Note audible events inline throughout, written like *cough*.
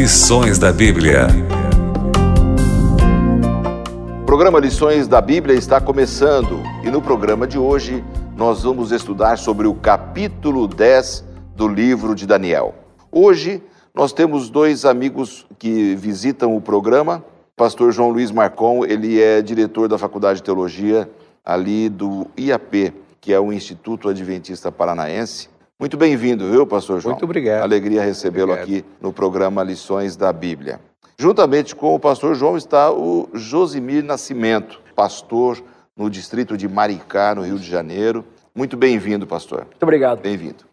Lições da Bíblia. O programa Lições da Bíblia está começando e no programa de hoje nós vamos estudar sobre o capítulo 10 do livro de Daniel. Hoje nós temos dois amigos que visitam o programa. Pastor João Luiz Marcon, ele é diretor da Faculdade de Teologia ali do IAP, que é o Instituto Adventista Paranaense. Muito bem-vindo, viu, pastor João? Muito obrigado. Alegria recebê-lo aqui no programa Lições da Bíblia. Juntamente com o pastor João está o Josimir Nascimento, pastor no distrito de Maricá, no Rio de Janeiro. Muito bem-vindo, pastor. Muito obrigado. Bem-vindo.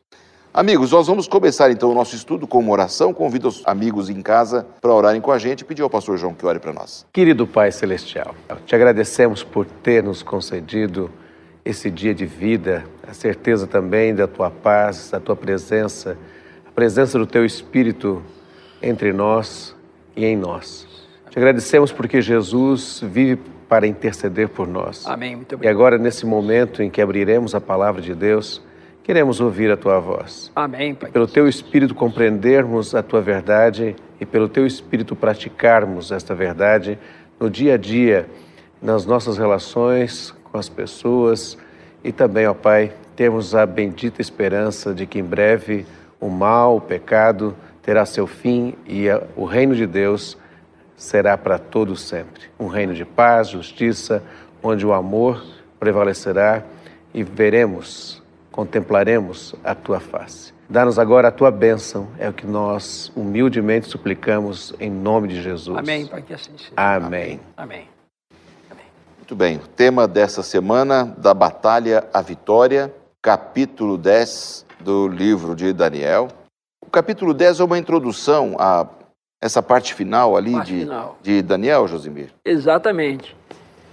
Amigos, nós vamos começar então o nosso estudo com uma oração. Convido os amigos em casa para orarem com a gente e pedir ao pastor João que ore para nós. Querido Pai Celestial, te agradecemos por ter nos concedido esse dia de vida, a certeza também da tua paz, da tua presença, a presença do teu Espírito entre nós e em nós. Te agradecemos porque Jesus vive para interceder por nós. Amém. Muito E obrigado. agora, nesse momento em que abriremos a palavra de Deus, queremos ouvir a tua voz. Amém, Pai. Pelo teu Espírito compreendermos a tua verdade e pelo teu Espírito praticarmos esta verdade no dia a dia, nas nossas relações com as pessoas e também, ó Pai, temos a bendita esperança de que em breve o mal, o pecado terá seu fim e o reino de Deus será para todos sempre. Um reino de paz, justiça, onde o amor prevalecerá e veremos, contemplaremos a tua face. Dá-nos agora a tua bênção, é o que nós humildemente suplicamos em nome de Jesus. Amém, Pai, que assim seja. Amém. Amém. Muito bem, o tema dessa semana, da batalha à vitória, capítulo 10 do livro de Daniel. O capítulo 10 é uma introdução a essa parte final ali Parte de, final. de Daniel, Josimir. Exatamente.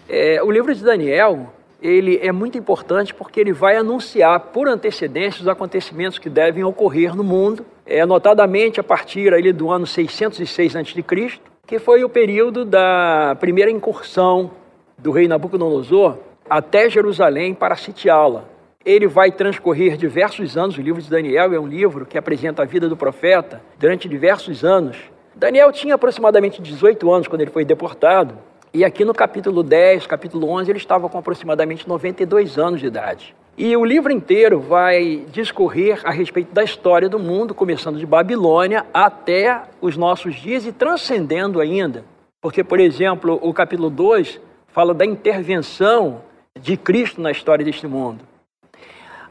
É, o livro de Daniel, ele é muito importante porque ele vai anunciar por antecedência os acontecimentos que devem ocorrer no mundo, é, notadamente a partir ali do ano 606 a.C., que foi o período da primeira incursão do rei Nabucodonosor até Jerusalém para sitiá-la. Ele vai transcorrer diversos anos, o livro de Daniel é um livro que apresenta a vida do profeta durante diversos anos. Daniel tinha aproximadamente 18 anos quando ele foi deportado, e aqui no capítulo 10, capítulo 11, ele estava com aproximadamente 92 anos de idade. E o livro inteiro vai discorrer a respeito da história do mundo, começando de Babilônia até os nossos dias e transcendendo ainda. Porque, por exemplo, o capítulo 2 fala da intervenção de Cristo na história deste mundo.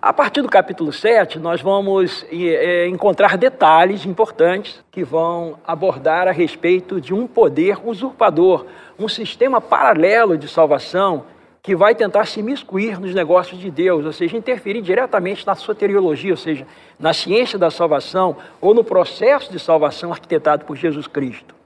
A partir do capítulo 7, nós vamos eh, encontrar detalhes importantes que vão abordar a respeito de um poder usurpador, um sistema paralelo de salvação que vai tentar se miscuir nos negócios de Deus, ou seja, interferir diretamente na soteriologia, ou seja, na ciência da salvação ou no processo de salvação arquitetado por Jesus Cristo.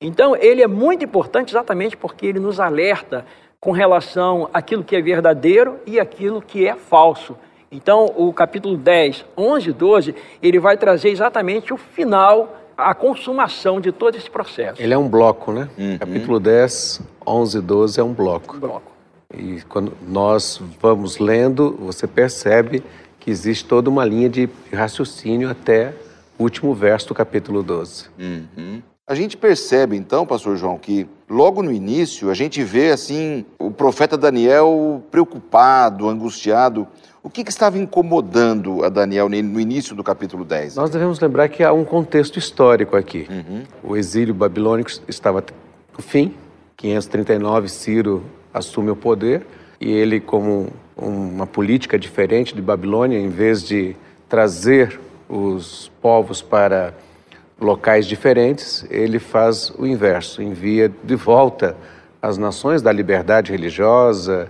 Então, ele é muito importante exatamente porque ele nos alerta com relação àquilo que é verdadeiro e aquilo que é falso. Então, o capítulo 10, 11 e 12, ele vai trazer exatamente o final, a consumação de todo esse processo. Ele é um bloco, né? Capítulo 10, 11 e 12 é um bloco. Bloco. E quando nós vamos lendo, você percebe que existe toda uma linha de raciocínio até o último verso do capítulo 12. A gente percebe então, pastor João, que logo no início a gente vê assim o profeta Daniel preocupado, angustiado. O que, que estava incomodando a Daniel no início do capítulo 10? Nós devemos lembrar que há um contexto histórico aqui. O exílio babilônico estava no fim, 539 Ciro assume o poder e ele como uma política diferente de Babilônia, em vez de trazer os povos para locais diferentes, ele faz o inverso, envia de volta as nações da liberdade religiosa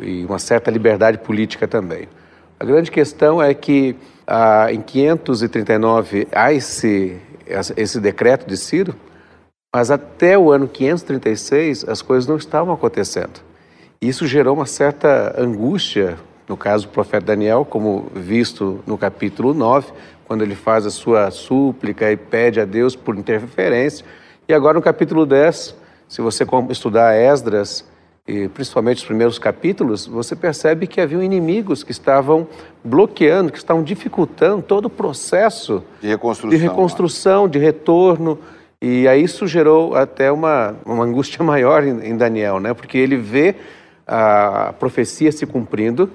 e uma certa liberdade política também. A grande questão é que ah, em 539 há esse, esse decreto de Ciro, mas até o ano 536 as coisas não estavam acontecendo. Isso gerou uma certa angústia, no caso do profeta Daniel, como visto no capítulo 9, quando ele faz a sua súplica e pede a Deus por interferência. E agora no capítulo 10, se você estudar Esdras, e principalmente os primeiros capítulos, você percebe que haviam inimigos que estavam bloqueando, que estavam dificultando todo o processo de reconstrução, de, reconstrução, de retorno. E aí isso gerou até uma, uma angústia *laughs* maior em, em Daniel, né? porque ele vê a profecia se cumprindo,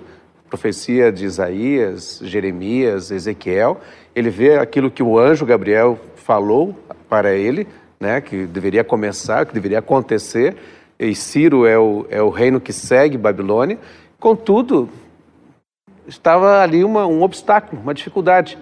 profecia de Isaías, Jeremias, Ezequiel, ele vê aquilo que o anjo Gabriel falou para ele, né, que deveria começar, que deveria acontecer, e Ciro é o, é o reino que segue Babilônia. Contudo, estava ali uma, um obstáculo, uma dificuldade.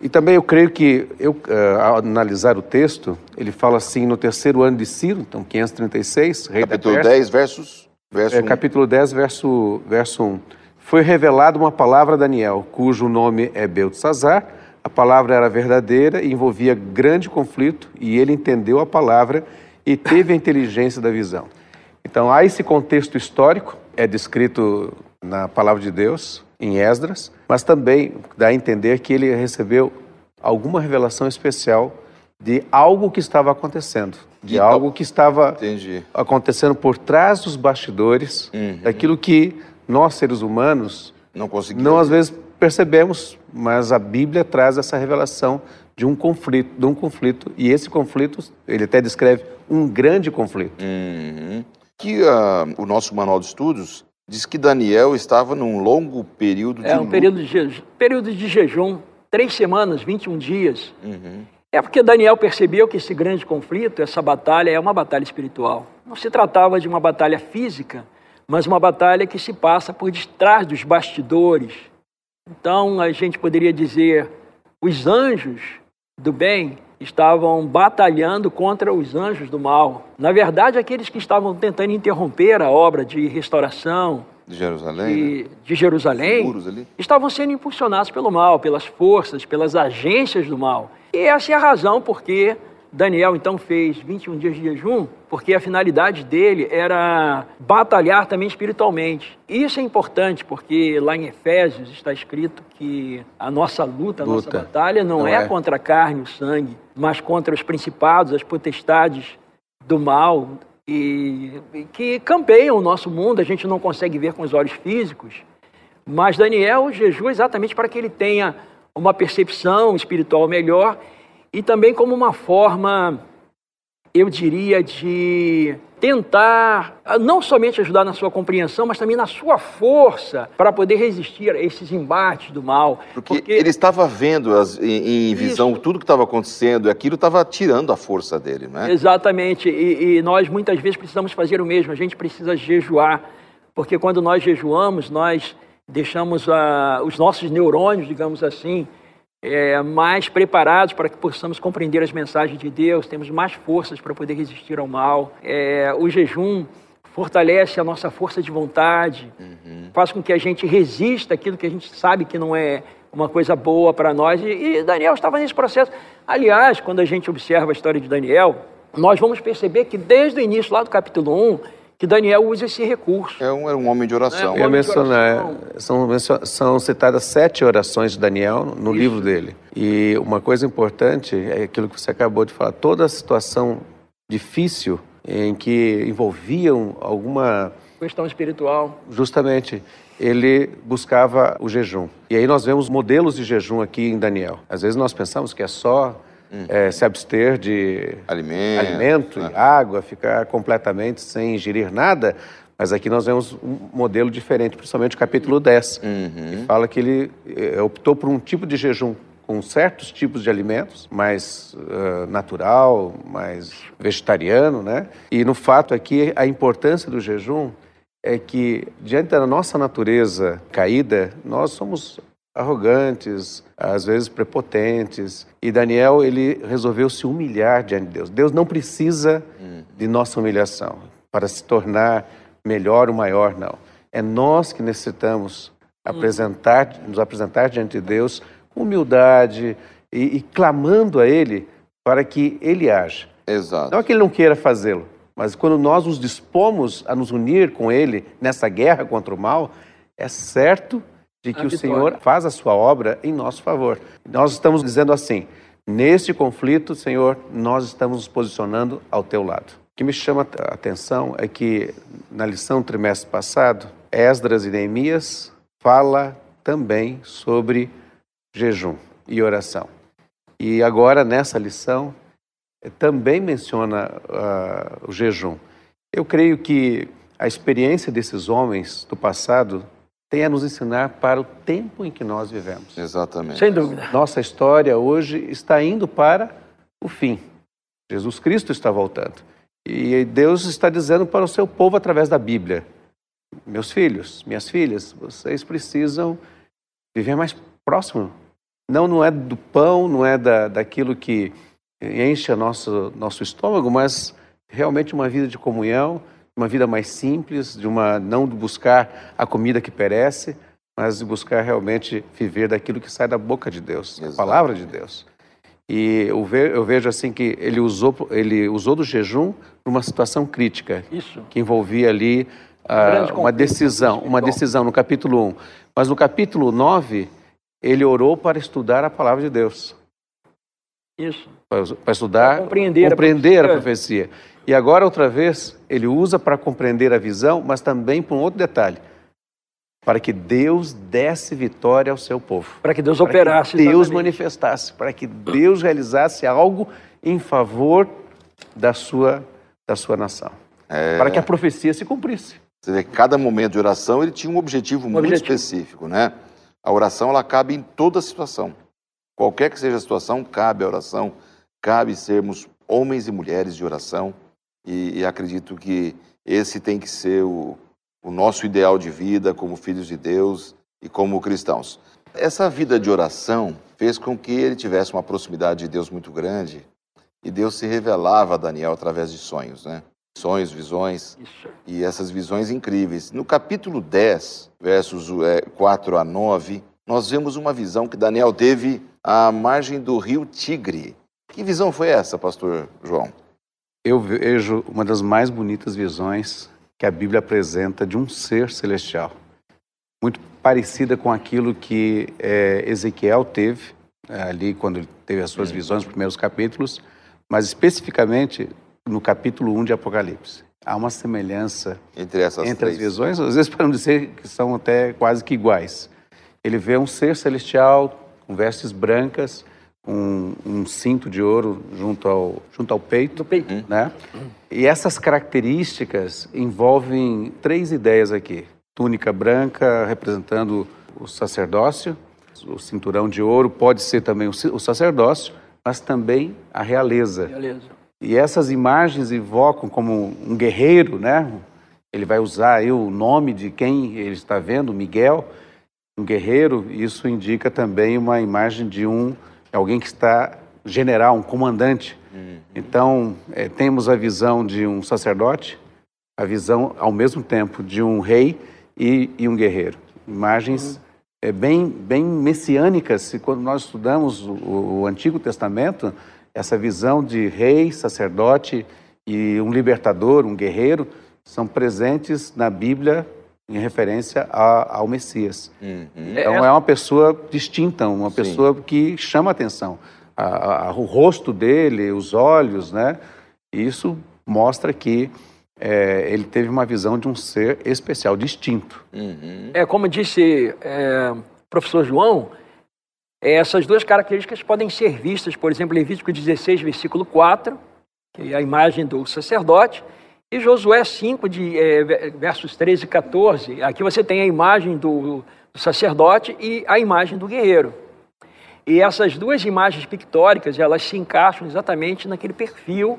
E também eu creio que, eu, uh, ao analisar o texto, ele fala assim, no terceiro ano de Ciro, então 536, rei Capítulo da Pérsia, 10, versos, verso é, 1. Capítulo 10, verso, verso 1. Foi revelada uma palavra a Daniel, cujo nome é Beltesazar. A palavra era verdadeira e envolvia grande conflito, e ele entendeu a palavra e teve a inteligência da visão. Então, há esse contexto histórico, é descrito na palavra de Deus, em Esdras, mas também dá a entender que ele recebeu alguma revelação especial de algo que estava acontecendo, de algo que estava Entendi. acontecendo por trás dos bastidores, Uhum. daquilo que nós, seres humanos, Não consegui. não às vezes percebemos, mas a Bíblia traz essa revelação de um conflito, de um conflito, e esse conflito, ele até descreve um grande conflito. Uhum. Aqui ah, o nosso manual de estudos diz que Daniel estava num longo período de É um luto. período de, jejum, período de jejum, três semanas, 21 dias. Uhum. É porque Daniel percebeu que esse grande conflito, essa batalha, é uma batalha espiritual. Não se tratava de uma batalha física, mas uma batalha que se passa por detrás dos bastidores. Então, a gente poderia dizer, os anjos do bem estavam batalhando contra os anjos do mal. Na verdade, aqueles que estavam tentando interromper a obra de restauração De Jerusalém, né? de, de Jerusalém estavam sendo impulsionados pelo mal, pelas forças, pelas agências do mal. E essa é a razão porque Daniel então fez 21 dias de jejum, porque a finalidade dele era batalhar também espiritualmente. Isso é importante porque lá em Efésios está escrito que a nossa luta, a nossa Luta. batalha não, Não é, é. contra a carne e o sangue, mas contra os principados, as potestades do mal e, e que campeiam o nosso mundo, a gente não consegue ver com os olhos físicos. Mas Daniel jejua exatamente para que ele tenha uma percepção espiritual melhor e também como uma forma, eu diria, de tentar ah, não somente ajudar na sua compreensão, mas também na sua força para poder resistir a esses embates do mal. Porque, ele estava vendo as- em, em visão Isso. tudo que estava acontecendo e aquilo estava tirando a força dele, né? Exatamente, e, e nós muitas vezes precisamos fazer o mesmo, a gente precisa jejuar, porque quando nós jejuamos, nós deixamos ah, os nossos neurônios, digamos assim, é, mais preparados para que possamos compreender as mensagens de Deus, temos mais forças para poder resistir ao mal. É, o jejum fortalece a nossa força de vontade, faz com que a gente resista aquilo que a gente sabe que não é uma coisa boa para nós. E, e Daniel estava nesse processo. Aliás, quando a gente observa a história de Daniel, nós vamos perceber que desde o início, lá do capítulo 1, que Daniel usa esse recurso. É um, era um homem de oração. É, Eu ia Homem de mencionar, oração. são, são citadas sete orações de Daniel no livro dele. E uma coisa importante é aquilo que você acabou de falar. Toda a situação difícil em que envolviam alguma Questão espiritual. justamente ele buscava o jejum. E aí nós vemos modelos de jejum aqui em Daniel. Às vezes nós pensamos que é só eh, se abster de Alimento. alimento né? e água, ficar completamente sem ingerir nada, mas aqui nós vemos um modelo diferente, principalmente o capítulo 10, Uhum. que fala que ele eh, optou por um tipo de jejum com certos tipos de alimentos, mais ah, natural, mais vegetariano, né? E no fato aqui, a importância do jejum é que, diante da nossa natureza caída, nós somos arrogantes, às vezes prepotentes. E Daniel, ele resolveu se humilhar diante de Deus. Deus não precisa de nossa humilhação para se tornar melhor ou maior, não. É nós que necessitamos apresentar, nos apresentar diante de Deus com humildade e, e clamando a Ele para que Ele haja. Exato. Não é que ele não queira fazê-lo, mas quando nós nos dispomos a nos unir com ele nessa guerra contra o mal, é certo de que A o vitória. Senhor faz a sua obra em nosso favor. Nós estamos dizendo assim: neste conflito, Senhor, nós estamos nos posicionando ao teu lado. que me chama a atenção é que na lição do trimestre passado, Esdras e Neemias fala também sobre jejum e oração. E agora nessa lição eh, também menciona uh, o jejum. Eu creio que a experiência desses homens do passado tem a nos ensinar para o tempo em que nós vivemos. Exatamente. Sem dúvida. Nossa história hoje está indo para o fim. Jesus Cristo está voltando. E Deus está dizendo para o seu povo através da Bíblia: Meus filhos, minhas filhas, vocês precisam viver mais próximo. Não, não é do pão, não é da, daquilo que enche o nosso, nosso estômago, mas realmente uma vida de comunhão, uma vida mais simples, de uma não buscar a comida que perece, mas de buscar realmente viver daquilo que sai da boca de Deus, Exato. a palavra de Deus. E eu, ve, eu vejo assim que ele usou, ele usou do jejum numa situação crítica, Isso. que envolvia ali uh, uma decisão, uma decisão no capítulo 1. Mas no capítulo 9, ele orou para estudar a palavra de Deus. Isso. Para, para estudar, para compreender, compreender a, profecia. a profecia. E agora, outra vez, ele usa para compreender a visão, mas também para um outro detalhe para que Deus desse vitória ao seu povo. Para que Deus para operasse. Que Deus manifestasse, para que Deus realizasse algo em favor da sua, da sua nação. É... Para que a profecia se cumprisse. Você vê que cada momento de oração ele tinha um objetivo um muito objetivo. específico, né? A oração ela cabe em toda situação. Qualquer que seja a situação, cabe a oração, cabe sermos homens e mulheres de oração. E, e acredito que esse tem que ser o, o nosso ideal de vida como filhos de Deus e como cristãos. Essa vida de oração fez com que ele tivesse uma proximidade de Deus muito grande e Deus se revelava a Daniel através de sonhos, né? Sonhos, visões Isso. e essas visões incríveis. No capítulo 10, versos 4 é, a 9, nós vemos uma visão que Daniel teve à margem do rio Tigre. Que visão foi essa, pastor João? Eu vejo uma das mais bonitas visões que a Bíblia apresenta de um ser celestial, muito parecida com aquilo que é, Ezequiel teve é, ali quando ele teve as suas visões nos primeiros capítulos, mas especificamente no capítulo 1 de Apocalipse. Há uma semelhança entre, essas entre as visões, às vezes para não dizer que são até quase que iguais. Ele vê um ser celestial com vestes brancas, um, um, cinto de ouro junto ao, junto ao peito. peito. Né? E essas características envolvem três ideias aqui. Túnica branca representando o sacerdócio, o cinturão de ouro pode ser também o sacerdócio, mas também a realeza. realeza. E essas imagens evocam como um guerreiro, né? Ele vai usar aí o nome de quem ele está vendo, Miguel, um guerreiro. Isso indica também uma imagem de um alguém que está general, um comandante. Uhum. Então, é, temos a visão de um sacerdote, a visão, ao mesmo tempo, de um rei e, e um guerreiro. Imagens uhum. é, bem, bem messiânicas. E quando nós estudamos o, o Antigo Testamento, essa visão de rei, sacerdote e um libertador, um guerreiro, são presentes na Bíblia em referência a, ao Messias. Uhum. Então é, é uma pessoa distinta, uma Sim. pessoa que chama atenção. A, a, o rosto dele, os olhos, né? Isso mostra que é, ele teve uma visão de um ser especial, distinto. Uhum. É como disse é, o professor João, essas duas características podem ser vistas, por exemplo, em Levítico 16, versículo 4, que é a imagem do sacerdote, e Josué 5, de, é, versos 13 e 14, aqui você tem a imagem do, do sacerdote e a imagem do guerreiro. E essas duas imagens pictóricas, elas se encaixam exatamente naquele perfil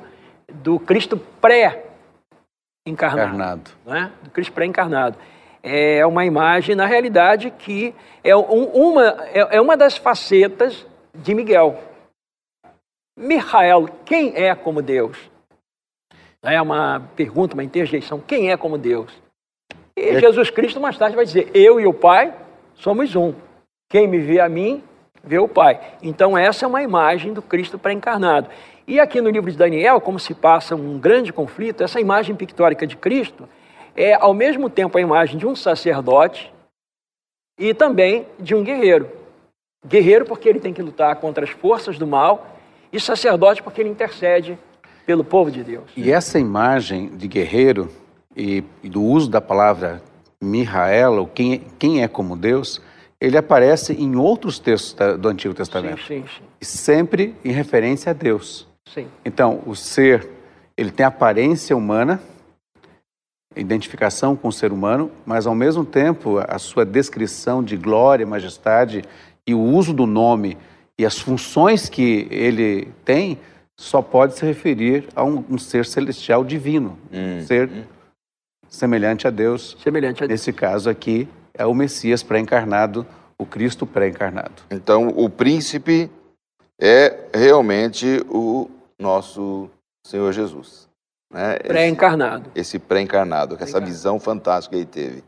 do Cristo pré-encarnado. Né? Do Cristo pré-encarnado. É uma imagem, na realidade, que é, um, uma, é, é uma das facetas de Miguel. Michael, quem é como Deus? É uma pergunta, uma interjeição. Quem é como Deus? E é. Jesus Cristo mais tarde vai dizer: Eu e o Pai somos um. Quem me vê a mim, vê o Pai. Então, essa é uma imagem do Cristo pré-encarnado. E aqui no livro de Daniel, como se passa um grande conflito, essa imagem pictórica de Cristo é, ao mesmo tempo, a imagem de um sacerdote e também de um guerreiro. Guerreiro porque ele tem que lutar contra as forças do mal, e sacerdote porque ele intercede pelo povo de Deus. E essa imagem de guerreiro e, e do uso da palavra Mihael, ou quem, quem é como Deus, ele aparece em outros textos do Antigo Testamento. Sim, sim, sim. Sempre em referência a Deus. Sim. Então, o ser, ele tem aparência humana, identificação com o ser humano, mas ao mesmo tempo a sua descrição de glória, majestade e o uso do nome e as funções que ele tem só pode se referir a um, um ser celestial divino, um ser semelhante a Deus. Semelhante a Deus. Nesse caso aqui é o Messias pré-encarnado, o Cristo pré-encarnado. Então, o príncipe é realmente o nosso Senhor Jesus. Né? Pré-encarnado. Esse, esse pré-encarnado, com essa visão fantástica que ele teve.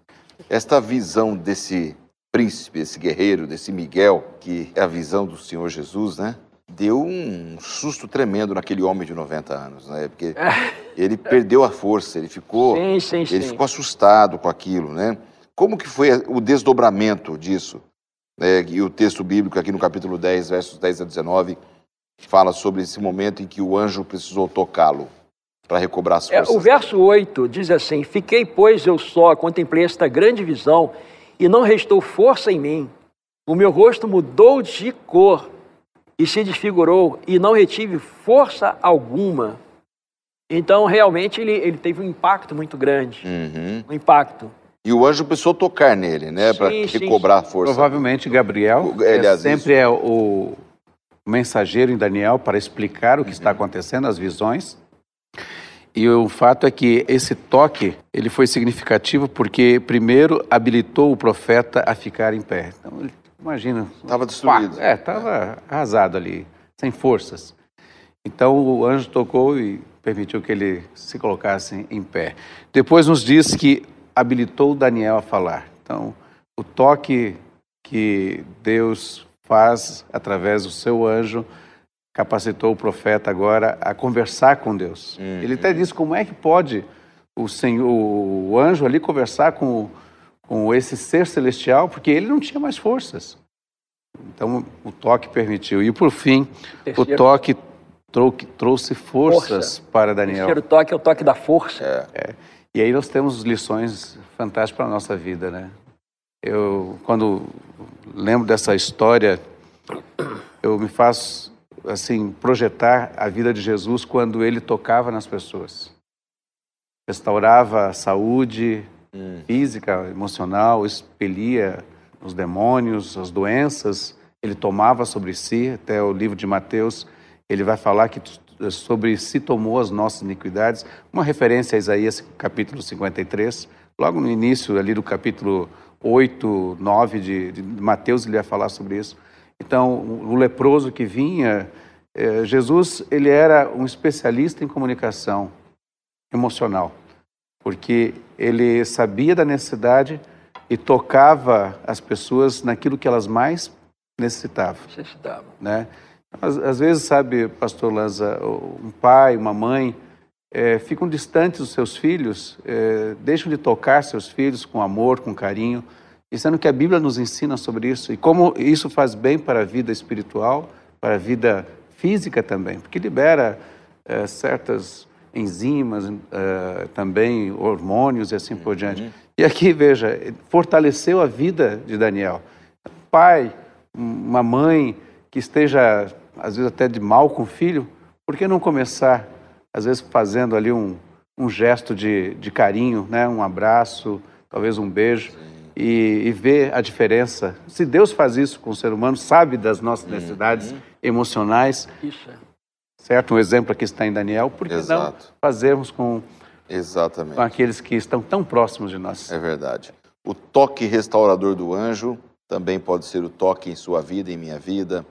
Esta visão desse príncipe, esse guerreiro, desse Miguel, que é a visão do Senhor Jesus, né? Deu um susto tremendo naquele homem de 90 anos, né? Porque *laughs* ele perdeu a força, ele ficou, sim, sim, ele sim. ficou assustado com aquilo, né? Como que foi o desdobramento disso? É, e o texto bíblico aqui no capítulo 10, versos 10 a 19, fala sobre esse momento em que o anjo precisou tocá-lo para recobrar as É, forças. o verso 8 diz assim: Fiquei, pois, eu só, contemplei esta grande visão, e não restou força em mim. O meu rosto mudou de cor e se desfigurou, e não retive força alguma. Então, realmente, ele, ele teve um impacto muito grande. Uhum. Um impacto. E o anjo precisou tocar nele, né? Para Sim, sim, recobrar a força. Provavelmente Gabriel O- ele, é, sempre é o mensageiro em Daniel para explicar o que está acontecendo, as visões. E o fato é que esse toque ele foi significativo porque primeiro habilitou o profeta a ficar em pé. Então, ele- imagina. Tava destruído. É, estava arrasado ali, sem forças. Então o anjo tocou e permitiu que ele se colocasse em pé. Depois nos diz que habilitou Daniel a falar. Então, o toque que Deus faz através do seu anjo capacitou o profeta agora a conversar com Deus. Ele até diz como é que pode o Senhor, o anjo ali conversar com, com esse ser celestial, porque ele não tinha mais forças. Então o toque permitiu. E por fim, o toque trou- trouxe forças Força. para O Daniel. terceiro toque é o toque da força. E aí nós temos lições fantásticas para a nossa vida, né? Eu, quando lembro dessa história, eu me faço, assim, projetar a vida de Jesus quando ele tocava nas pessoas. Restaurava a saúde física, emocional, expelia os demônios, as doenças, ele tomava sobre si, até o livro de Mateus, ele vai falar que sobre si tomou as nossas iniquidades, uma referência a Isaías capítulo 53, logo no início ali do capítulo 8, 9 de, de Mateus, ele vai falar sobre isso. Então, o leproso que vinha, eh, Jesus, ele era um especialista em comunicação emocional, porque ele sabia da necessidade e tocava as pessoas naquilo que elas mais necessitavam Necessitava. né? Às, às vezes, sabe, pastor Lanza, um pai, uma mãe eh, ficam distantes dos seus filhos, eh, deixam de tocar seus filhos com amor, com carinho, e sendo que a Bíblia nos ensina sobre isso e como isso faz bem para a vida espiritual, para a vida física também, porque libera eh, certas enzimas, eh, também hormônios e assim por diante. E aqui, veja, fortaleceu a vida de Daniel. Pai, uma mãe que esteja, às vezes, até de mal com o filho, por que não começar, às vezes, fazendo ali um, um gesto de, de carinho, né? um abraço, talvez um beijo, e, e ver a diferença? Se Deus faz isso com o ser humano, sabe das nossas necessidades emocionais, Isso é. Certo? Um exemplo aqui está em Daniel, por que não fazermos com, Exatamente. com aqueles que estão tão próximos de nós? É verdade. O toque restaurador do anjo também pode ser o toque em sua vida, em minha vida,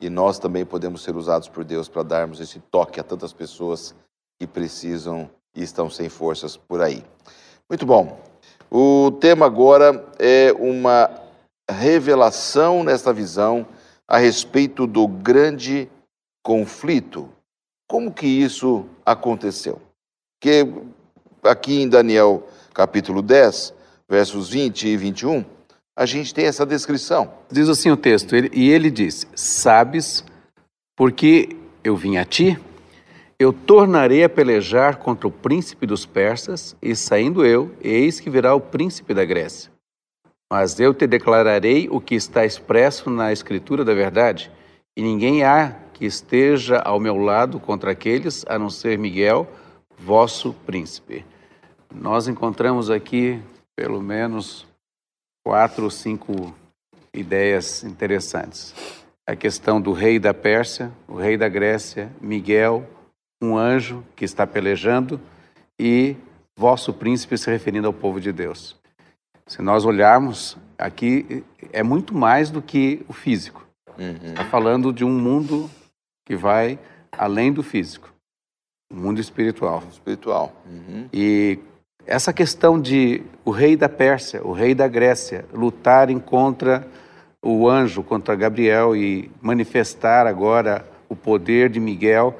e nós também podemos ser usados por Deus para darmos esse toque a tantas pessoas que precisam e estão sem forças por aí. Muito bom. O tema agora é uma revelação nesta visão a respeito do grande conflito. Como que isso aconteceu? Que aqui em Daniel capítulo 10, versos 20 e 21, a gente tem essa descrição. Diz assim o texto, ele- e ele diz: Sabes, porque eu vim a ti, Eu tornarei a pelejar contra o príncipe dos persas, e saindo eu, eis que virá o príncipe da Grécia. Mas eu te declararei o que está expresso na Escritura da verdade, e ninguém há que esteja ao meu lado contra aqueles, a não ser Miguel, vosso príncipe. Nós encontramos aqui pelo menos quatro ou cinco ideias interessantes. A questão do rei da Pérsia, o rei da Grécia, Miguel, um anjo que está pelejando e vosso príncipe se referindo ao povo de Deus. Se nós olharmos aqui, é muito mais do que o físico. Está uhum. falando de um mundo que vai além do físico, um mundo espiritual. Espiritual. Uhum. E essa questão de o rei da Pérsia, o rei da Grécia, lutarem contra o anjo, contra Gabriel e manifestar agora o poder de Miguel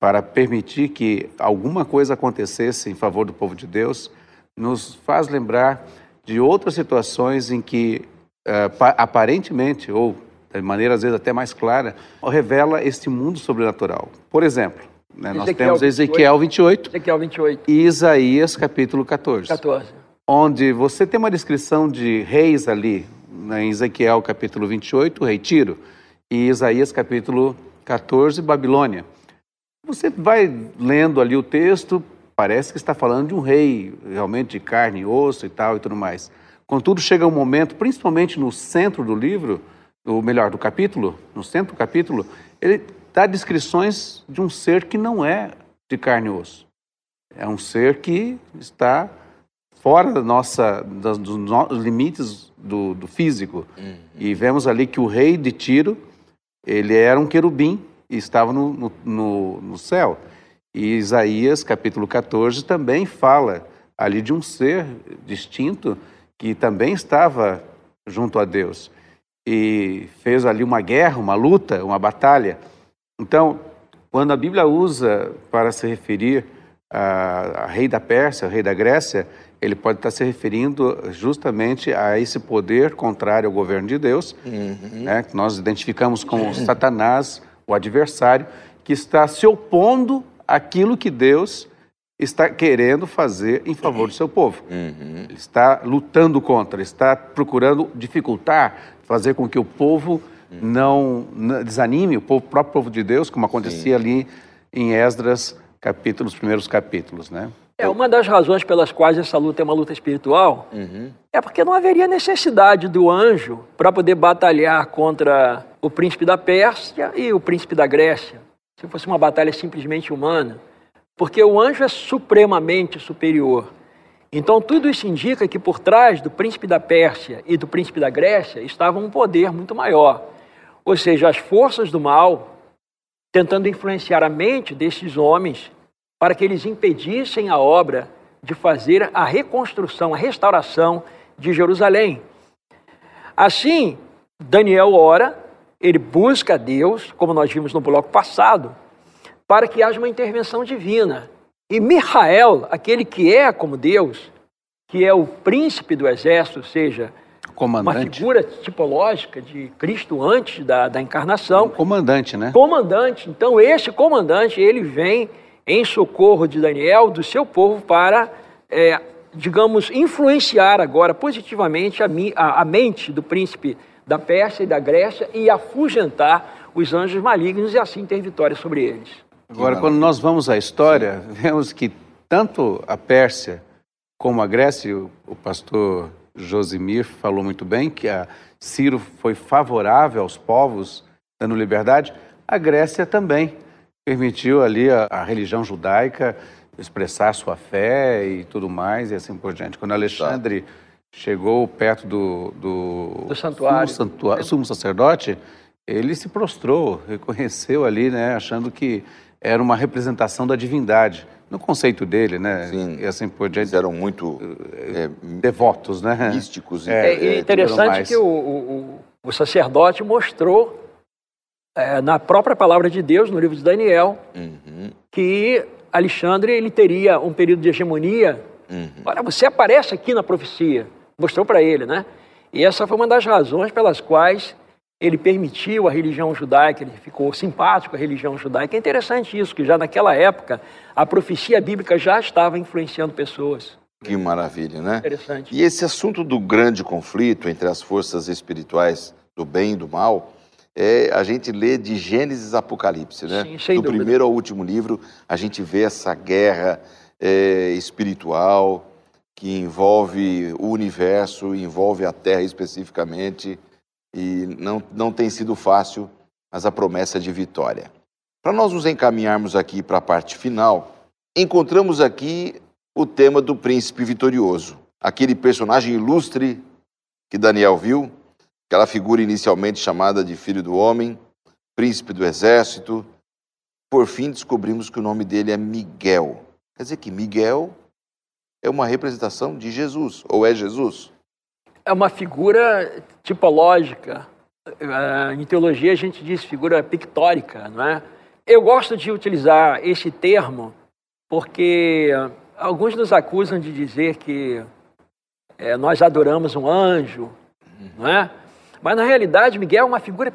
para permitir que alguma coisa acontecesse em favor do povo de Deus, nos faz lembrar de outras situações em que uh, aparentemente, ou de maneira às vezes até mais clara, revela este mundo sobrenatural. Por exemplo, né, nós temos Ezequiel 28, Ezequiel 28 e Isaías capítulo 14, 14, onde você tem uma descrição de reis ali, né, em Ezequiel capítulo 28, o rei Tiro, e Isaías capítulo 14, Babilônia. Você vai lendo ali o texto, parece que está falando de um rei realmente de carne e osso e tal e tudo mais. Contudo, chega um momento, principalmente no centro do livro, ou melhor, do capítulo, no centro do capítulo, ele dá descrições de um ser que não é de carne e osso. É um ser que está fora da nossa, dos, limites do, do físico. Uhum. E vemos ali que o rei de Tiro, ele era um querubim, e estava no, no, no, no céu. E Isaías, capítulo 14, também fala ali de um ser distinto que também estava junto a Deus e fez ali uma guerra, uma luta, uma batalha. Então, quando a Bíblia usa para se referir a, a rei da Pérsia, a rei da Grécia, ele pode estar se referindo justamente a esse poder contrário ao governo de Deus, uhum. né, que nós identificamos como Satanás, o adversário, que está se opondo àquilo que Deus está querendo fazer em favor do seu povo. Uhum. Ele está lutando contra, está procurando dificultar, fazer com que o povo não, não, desanime, o, povo, próprio povo de Deus, como acontecia Sim. ali em Esdras, capítulos, primeiros capítulos, né? É, uma das razões pelas quais essa luta é uma luta espiritual uhum. é porque não haveria necessidade do anjo para poder batalhar contra o príncipe da Pérsia e o príncipe da Grécia, se fosse uma batalha simplesmente humana, porque o anjo é supremamente superior. Então, tudo isso indica que por trás do príncipe da Pérsia e do príncipe da Grécia estava um poder muito maior. Ou seja, as forças do mal tentando influenciar a mente desses homens para que eles impedissem a obra de fazer a reconstrução, a restauração de Jerusalém. Assim, Daniel ora, ele busca a Deus, como nós vimos no bloco passado, para que haja uma intervenção divina. E Michael, aquele que é como Deus, que é o príncipe do exército, ou seja, comandante. uma figura tipológica de Cristo antes da, da encarnação. Um comandante, né? Comandante. Então, esse comandante, ele vem em socorro de Daniel, do seu povo, para, é, digamos, influenciar agora positivamente a, a, a mente do príncipe da Pérsia e da Grécia e afugentar os anjos malignos e assim ter vitória sobre eles. Agora, quando nós vamos à história, Sim. *laughs* vemos que tanto a Pérsia como a Grécia, o, pastor Josimir falou muito bem que a Ciro foi favorável aos povos, dando liberdade, a Grécia também permitiu ali a, a religião judaica expressar sua fé e tudo mais, e assim por diante. Quando Alexandre tá. chegou perto do, do, do santuário. Sumo, santuário, sumo sacerdote, ele se prostrou, reconheceu ali, né, achando que era uma representação da divindade no conceito dele, né? Sim. E assim por diante. Eles eram muito é, devotos, né? Místicos. É, é, é interessante que o, o, o, sacerdote mostrou é, na própria palavra de Deus, no livro de Daniel, uhum. que Alexandre ele teria um período de hegemonia. Uhum. Olha, você aparece aqui na profecia, mostrou para ele, né? E essa foi uma das razões pelas quais ele permitiu a religião judaica, ele ficou simpático à religião judaica. É interessante isso, que já naquela época a profecia bíblica já estava influenciando pessoas. Que maravilha, né? Interessante. E esse assunto do grande conflito entre as forças espirituais do bem e do mal, é, a gente lê de Gênesis a Apocalipse, né? Sim, sem do dúvida. primeiro ao último livro, a gente vê essa guerra é, espiritual que envolve o universo, envolve a Terra especificamente, e não, não tem sido fácil, mas a promessa de vitória. Para nós nos encaminharmos aqui para a parte final, encontramos aqui o tema do príncipe vitorioso, aquele personagem ilustre que Daniel viu, aquela figura inicialmente chamada de filho do homem, príncipe do exército. Por fim, descobrimos que o nome dele é Miguel. Quer dizer que Miguel é uma representação de Jesus, ou é Jesus? É uma figura tipológica. Ah, Em teologia a gente diz figura pictórica, não é? Eu gosto de utilizar esse termo porque ah, alguns nos acusam de dizer que eh, nós adoramos um anjo, não é? Mas na realidade Miguel é uma figura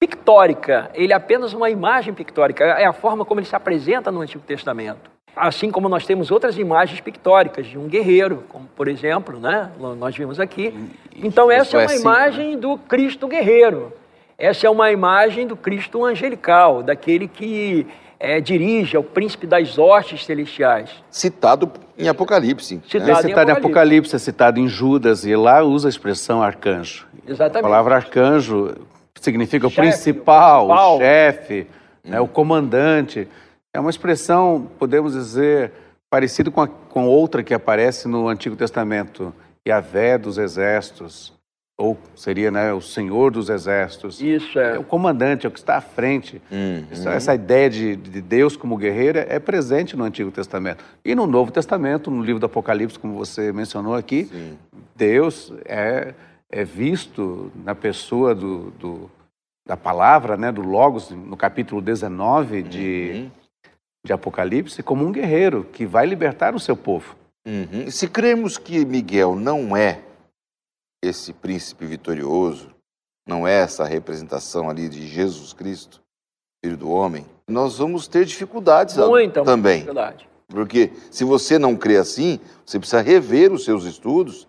pictórica. Ele é apenas uma imagem pictórica. É a forma como ele se apresenta no Antigo Testamento. Assim como nós temos outras imagens pictóricas de um guerreiro, como por exemplo, né? Nós vimos aqui. Então essa é uma é assim, imagem do Cristo guerreiro. Essa é uma imagem do Cristo angelical, daquele que eh, dirige, é o príncipe das hostes celestiais. Citado em Apocalipse. Citado. É né? em citado em Apocalipse. Apocalipse, é citado em Judas, e lá usa a expressão arcanjo. A Exatamente. palavra arcanjo significa o Chefe, principal, o principal. o chefe, né, o comandante. É uma expressão, podemos dizer, parecida com, a- com outra que aparece no Antigo Testamento, Yahvé dos exércitos, ou seria né, o Senhor dos exércitos. Isso É é. o comandante, é o que está à frente. Uhum. Essa, essa ideia de, de Deus como guerreiro é presente no Antigo Testamento. E no Novo Testamento, no livro do Apocalipse, como você mencionou aqui, Sim. Deus é, é visto na pessoa do, do- da palavra, né, do Logos, no capítulo 19 de, Uhum. De Apocalipse, como um guerreiro que vai libertar o seu povo. Uhum. Se cremos que Miguel não é esse príncipe vitorioso, não é essa representação ali de Jesus Cristo, filho do homem, nós vamos ter dificuldades Muita também. verdade. Porque se você não crê assim, você precisa rever os seus estudos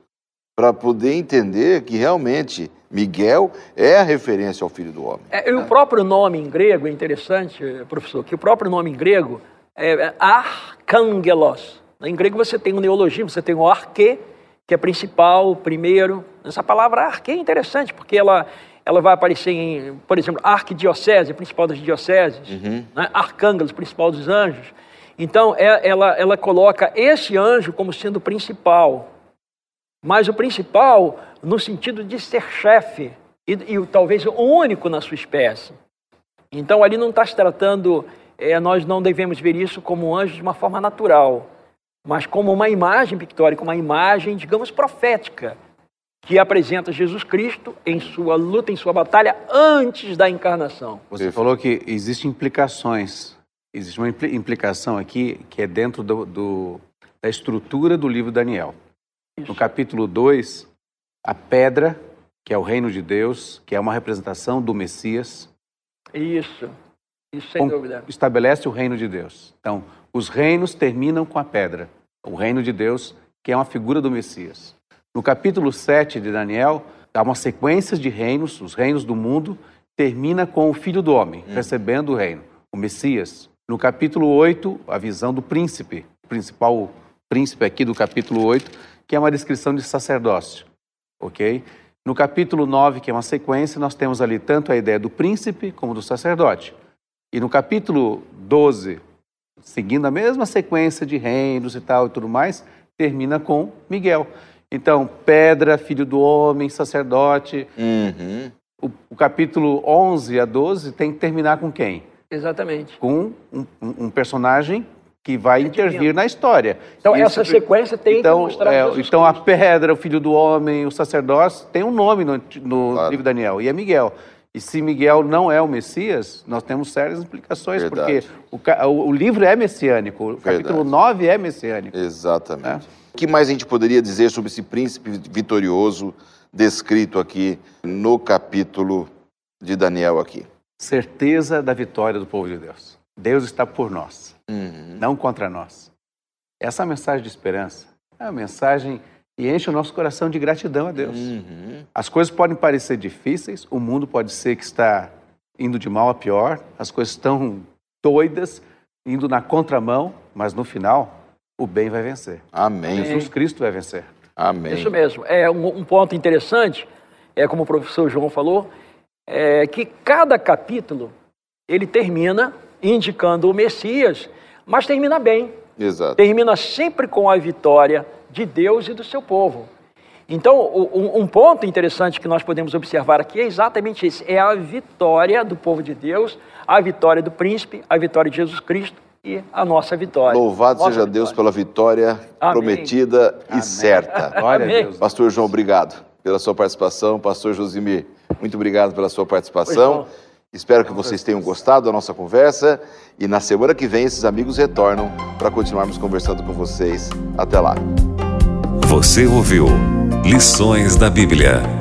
para poder entender que realmente Miguel é a referência ao filho do homem. É, e o próprio nome em grego, é interessante, professor, que o próprio nome em grego é arcangelos. Em grego você tem um neologismo, você tem o arque, que é principal, primeiro. Essa palavra arque é interessante, porque ela, ela vai aparecer em, por exemplo, arquidiocese, principal das dioceses, né? arcângelos, principal dos anjos. Então, é- ela, ela coloca esse anjo como sendo o principal, mas o principal no sentido de ser chefe e, e talvez o único na sua espécie. Então ali não está se tratando, é, nós não devemos ver isso como um anjo de uma forma natural, mas como uma imagem pictórica, uma imagem, digamos, profética, que apresenta Jesus Cristo em sua luta, em sua batalha antes da encarnação. Você falou que existem implicações. Existe uma impli- implicação aqui que é dentro do- do- da estrutura do livro Daniel. No capítulo 2, a pedra, que é o reino de Deus, que é uma representação do Messias, Isso, isso sem dúvida. estabelece o reino de Deus. Então, os reinos terminam com a pedra. O reino de Deus, que é uma figura do Messias. No capítulo 7 de Daniel, há uma sequência de reinos, os reinos do mundo, termina com o filho do homem, recebendo o reino, o Messias. No capítulo 8, a visão do príncipe, o principal príncipe aqui do capítulo 8, que é uma descrição de sacerdócio, ok? No capítulo 9, que é uma sequência, nós temos ali tanto a ideia do príncipe como do sacerdote. E no capítulo 12, seguindo a mesma sequência de reinos e tal e tudo mais, termina com Miguel. Então, pedra, filho do homem, sacerdote. Uhum. O, o capítulo 11 a 12 tem que terminar com quem? Exatamente. Com um, um- um personagem que vai É intervir na história. Então Isso- essa sequência tem então, que mostrar é, Jesus então a pedra, o filho do homem, o sacerdócio, tem um nome no, no Claro. livro de Daniel, e é Miguel. E se Miguel não é o Messias, nós temos sérias implicações, Verdade. porque o, o- o livro é messiânico, o capítulo 9 é messiânico. Exatamente. O que mais a gente poderia dizer sobre esse príncipe vitorioso descrito aqui no capítulo de Daniel aqui? Certeza da vitória do povo de Deus. Deus está por nós, Uhum. não contra nós. Essa mensagem de esperança é uma mensagem que enche o nosso coração de gratidão a Deus. Uhum. As coisas podem parecer difíceis, o mundo pode ser que está indo de mal a pior, as coisas estão doidas, indo na contramão, mas no final o bem vai vencer. Amém. Jesus Cristo vai vencer. Amém. Isso mesmo. É um, um ponto interessante, é como o professor João falou, é que cada capítulo ele termina indicando o Messias, mas termina bem. Exato. Termina sempre com a vitória de Deus e do seu povo. Então, um, ponto interessante que nós podemos observar aqui é exatamente esse: é a vitória do povo de Deus, a vitória do príncipe, a vitória de Jesus Cristo e a nossa vitória. Louvado Nossa seja Deus vitória. pela vitória Amém. prometida e certa. Glória Amém. a Deus. Pastor João, obrigado pela sua participação. Pastor Josimir, muito obrigado pela sua participação. Espero que vocês tenham gostado da nossa conversa e na semana que vem esses amigos retornam para continuarmos conversando com vocês. Até lá. Você ouviu Lições da Bíblia